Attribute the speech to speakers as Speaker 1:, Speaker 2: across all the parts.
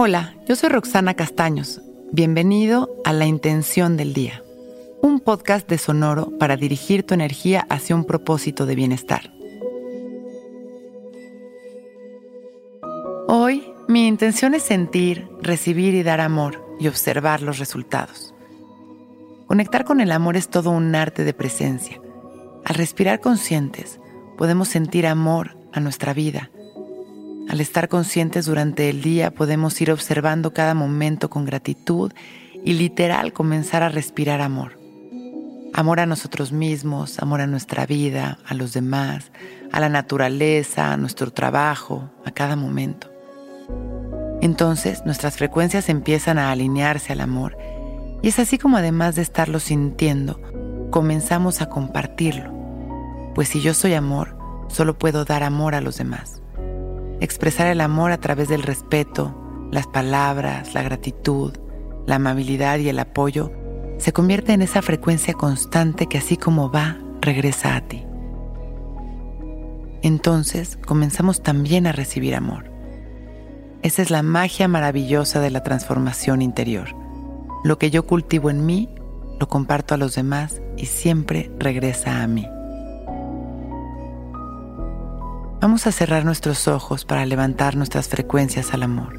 Speaker 1: Hola, yo soy Roxana Castaños. Bienvenido a La Intención del Día, un podcast de Sonoro para dirigir tu energía hacia un propósito de bienestar. Hoy, mi intención es sentir, recibir y dar amor y observar los resultados. Conectar con el amor es todo un arte de presencia. Al respirar conscientes, podemos sentir amor a nuestra vida al estar conscientes durante el día podemos ir observando cada momento con gratitud y literal comenzar a respirar amor. Amor a nosotros mismos, amor a nuestra vida, a los demás, a la naturaleza, a nuestro trabajo, a cada momento. Entonces nuestras frecuencias empiezan a alinearse al amor y es así como además de estarlo sintiendo, comenzamos a compartirlo. Pues si yo soy amor, solo puedo dar amor a los demás expresar el amor a través del respeto, las palabras, la gratitud, la amabilidad y el apoyo, se convierte en esa frecuencia constante que así como va, regresa a ti. Entonces comenzamos también a recibir amor. Esa es la magia maravillosa de la transformación interior. Lo que yo cultivo en mí, lo comparto a los demás y siempre regresa a mí. Vamos a cerrar nuestros ojos para levantar nuestras frecuencias al amor.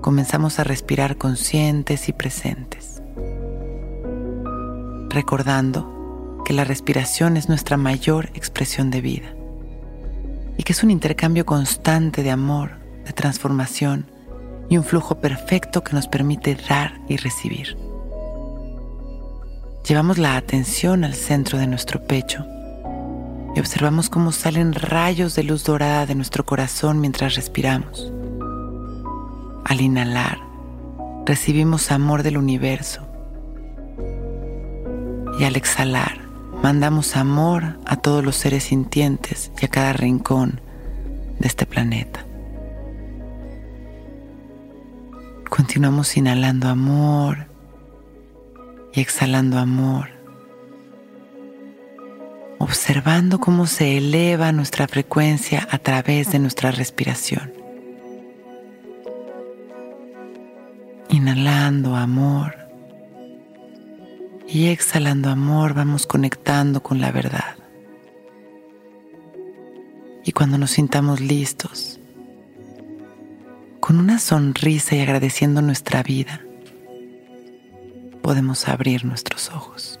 Speaker 1: Comenzamos a respirar conscientes y presentes, recordando que la respiración es nuestra mayor expresión de vida y que es un intercambio constante de amor, de transformación y un flujo perfecto que nos permite dar y recibir. Llevamos la atención al centro de nuestro pecho y observamos cómo salen rayos de luz dorada de nuestro corazón mientras respiramos. Al inhalar, recibimos amor del universo y al exhalar, mandamos amor a todos los seres sintientes y a cada rincón de este planeta. Continuamos inhalando amor y exhalando amor observando cómo se eleva nuestra frecuencia a través de nuestra respiración. Inhalando amor y exhalando amor vamos conectando con la verdad. Y cuando nos sintamos listos, con una sonrisa y agradeciendo nuestra vida, podemos abrir nuestros ojos.